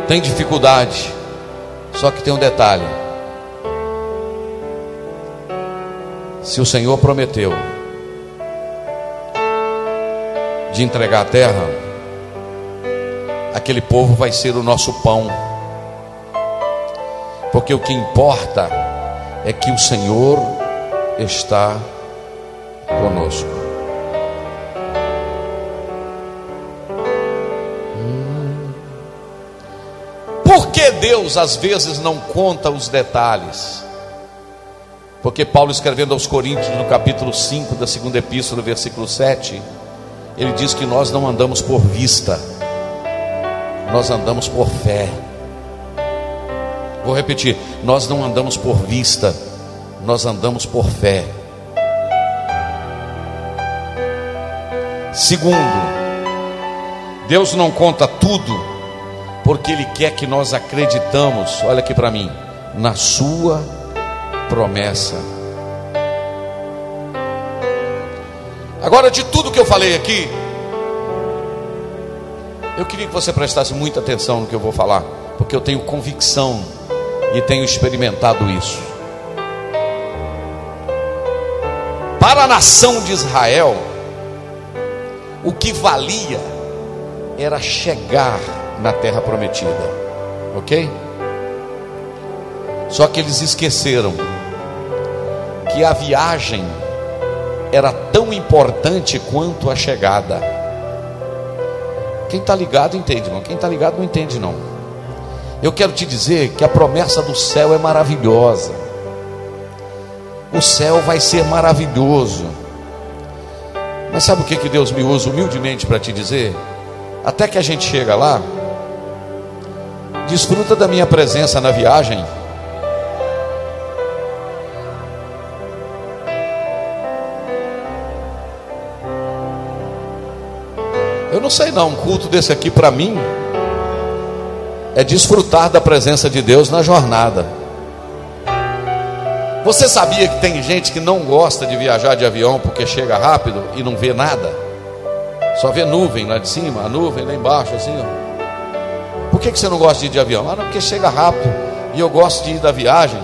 tem dificuldade. Só que tem um detalhe: se o Senhor prometeu de entregar a terra, aquele povo vai ser o nosso pão, porque o que importa é que o Senhor está conosco. Por que Deus às vezes não conta os detalhes? Porque Paulo escrevendo aos Coríntios no capítulo 5 da segunda epístola, versículo 7, ele diz que nós não andamos por vista, nós andamos por fé. Vou repetir: nós não andamos por vista, nós andamos por fé. Segundo, Deus não conta tudo, porque Ele quer que nós acreditamos, olha aqui para mim, na Sua promessa. Agora, de tudo que eu falei aqui, eu queria que você prestasse muita atenção no que eu vou falar, porque eu tenho convicção e tenho experimentado isso. Para a nação de Israel, o que valia era chegar na terra prometida, ok? Só que eles esqueceram que a viagem era tão importante quanto a chegada. Quem está ligado entende, não? Quem está ligado não entende, não. Eu quero te dizer que a promessa do céu é maravilhosa. O céu vai ser maravilhoso. Mas sabe o que, que Deus me usa humildemente para te dizer? Até que a gente chega lá, desfruta da minha presença na viagem. Não sei não, um culto desse aqui para mim é desfrutar da presença de Deus na jornada. Você sabia que tem gente que não gosta de viajar de avião porque chega rápido e não vê nada? Só vê nuvem lá de cima, a nuvem lá embaixo, assim, ó. Por que, que você não gosta de ir de avião? Ah, não, porque chega rápido. E eu gosto de ir da viagem,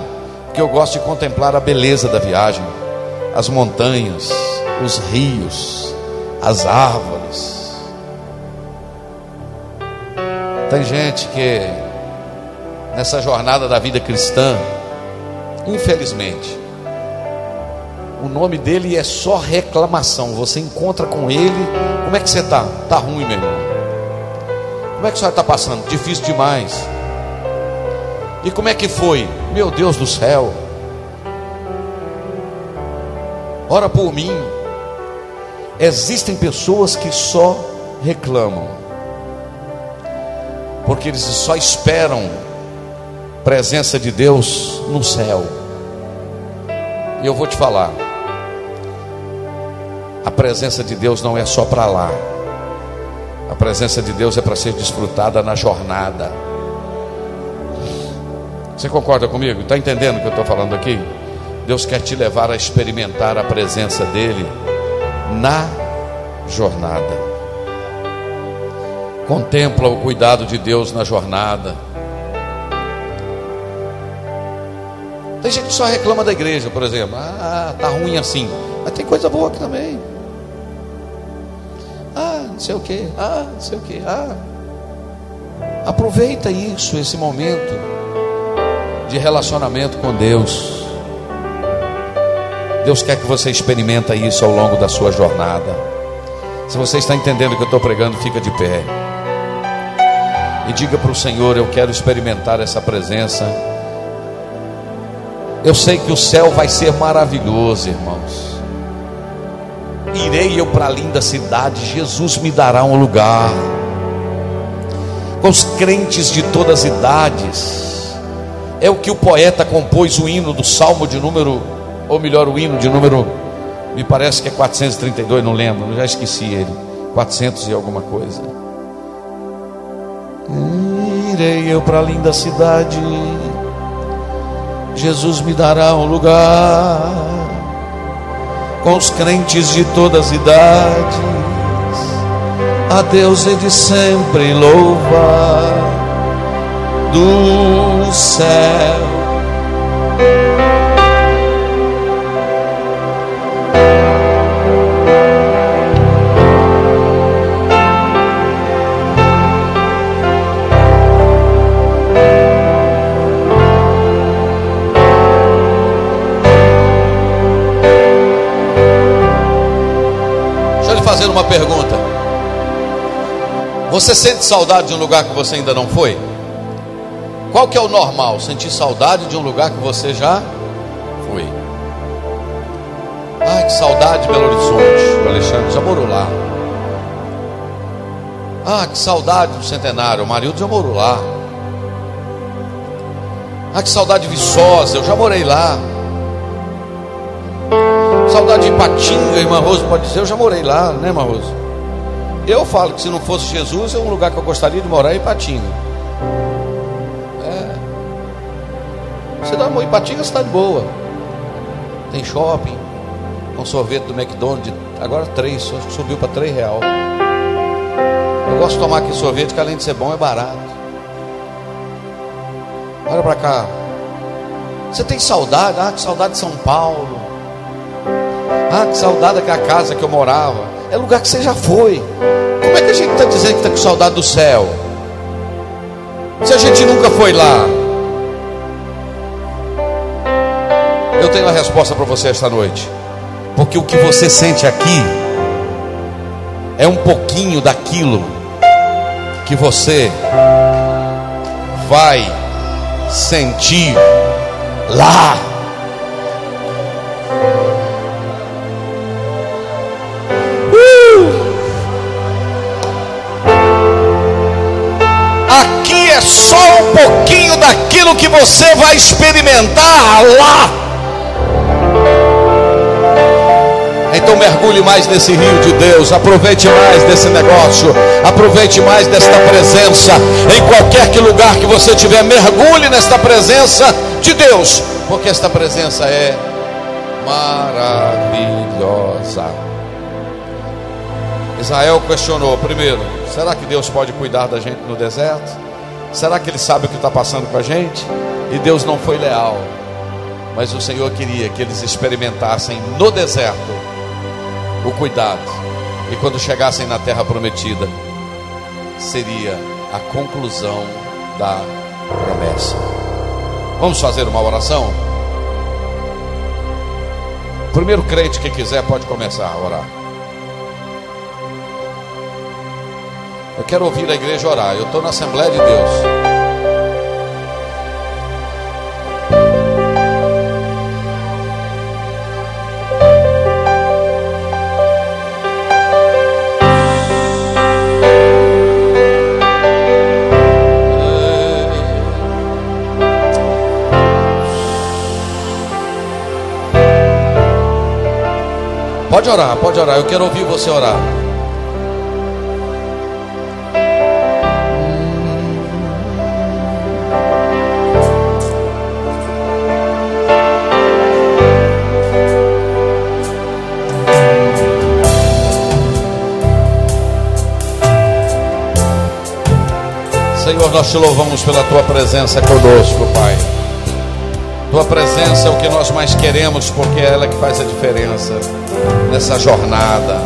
porque eu gosto de contemplar a beleza da viagem, as montanhas, os rios, as árvores. Tem gente que nessa jornada da vida cristã Infelizmente, o nome dele é só reclamação. Você encontra com ele, como é que você está? Está ruim, meu irmão. Como é que você está passando? Difícil demais. E como é que foi? Meu Deus do céu. Ora por mim. Existem pessoas que só reclamam. Porque eles só esperam presença de Deus no céu. E eu vou te falar: a presença de Deus não é só para lá, a presença de Deus é para ser desfrutada na jornada. Você concorda comigo? Está entendendo o que eu estou falando aqui? Deus quer te levar a experimentar a presença dEle na jornada. Contempla o cuidado de Deus na jornada Tem gente que só reclama da igreja, por exemplo. Ah, tá ruim assim. Mas tem coisa boa aqui também. Ah, não sei o que. Ah, não sei o que. Ah. Aproveita isso, esse momento de relacionamento com Deus. Deus quer que você experimente isso ao longo da sua jornada. Se você está entendendo o que eu estou pregando, fica de pé. E diga para o Senhor: Eu quero experimentar essa presença eu sei que o céu vai ser maravilhoso, irmãos. Irei eu para a linda cidade, Jesus me dará um lugar. com os crentes de todas as idades. É o que o poeta compôs o hino do Salmo de número, ou melhor, o hino de número, me parece que é 432, não lembro, já esqueci ele. 400 e alguma coisa. Irei eu para a linda cidade, Jesus me dará um lugar com os crentes de todas as idades a Deus e de sempre louvar do céu. Você sente saudade de um lugar que você ainda não foi? Qual que é o normal? Sentir saudade de um lugar que você já foi. Ai, que saudade de Belo Horizonte. O Alexandre já morou lá. Ah, que saudade do Centenário. O Marildo já morou lá. Ah, que saudade de Viçosa. Eu já morei lá. Saudade de Ipatinga, irmã Rose pode dizer. Eu já morei lá, né, irmã Rose? Eu falo que se não fosse Jesus, é um lugar que eu gostaria de morar em Ipatinga. É. Você dá uma Ipatinga, está de boa. Tem shopping, um sorvete do McDonald's, agora três, subiu para três real. Eu gosto de tomar aquele sorvete que além de ser bom é barato. Olha para cá. Você tem saudade? Ah, que saudade de São Paulo. Ah, que saudade daquela casa que eu morava é lugar que você já foi. Como é que a gente está dizendo que está com saudade do céu? Se a gente nunca foi lá. Eu tenho a resposta para você esta noite. Porque o que você sente aqui é um pouquinho daquilo que você vai sentir lá. Um pouquinho daquilo que você vai experimentar lá. Então mergulhe mais nesse rio de Deus, aproveite mais desse negócio, aproveite mais desta presença. Em qualquer que lugar que você estiver, mergulhe nesta presença de Deus, porque esta presença é maravilhosa. Israel questionou primeiro: será que Deus pode cuidar da gente no deserto? Será que ele sabe o que está passando com a gente? E Deus não foi leal. Mas o Senhor queria que eles experimentassem no deserto o cuidado. E quando chegassem na terra prometida, seria a conclusão da promessa. Vamos fazer uma oração? O primeiro crente que quiser pode começar a orar. Eu quero ouvir a igreja orar. Eu estou na Assembleia de Deus. Pode orar, pode orar. Eu quero ouvir você orar. Nós te louvamos pela tua presença conosco, Pai. Tua presença é o que nós mais queremos, porque é ela que faz a diferença nessa jornada.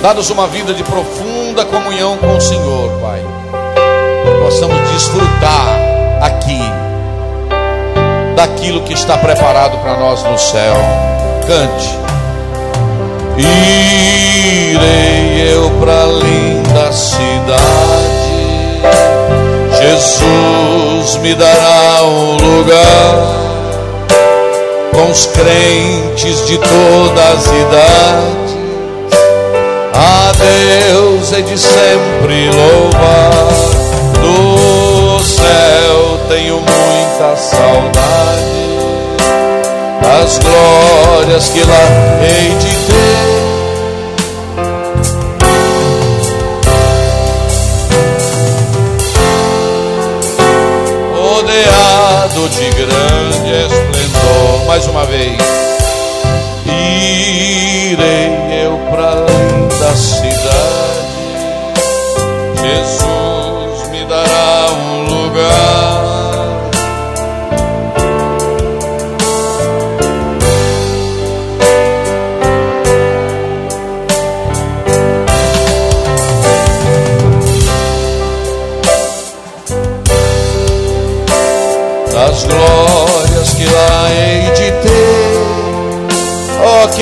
Dá-nos uma vida de profunda comunhão com o Senhor, Pai. Possamos desfrutar aqui daquilo que está preparado para nós no céu. Cante. Irei eu para linda cidade. Jesus me dará um lugar com os crentes de todas as idades. A Deus é de sempre louvar. Do céu tenho muita saudade das glórias que lá hei de ter. De grande esplendor, mais uma vez, irei eu para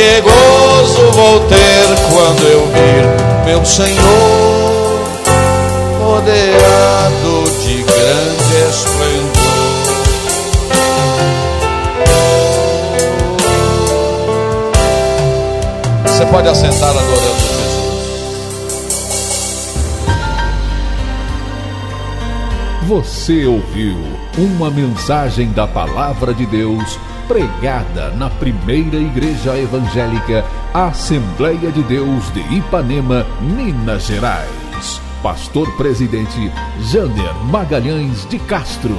que gozo vou ter quando eu vir meu Senhor, rodeado de grande esplendor. Você pode assentar adorando Jesus. Você ouviu uma mensagem da Palavra de Deus pregada na primeira igreja evangélica Assembleia de Deus de Ipanema, Minas Gerais. Pastor Presidente Jander Magalhães de Castro.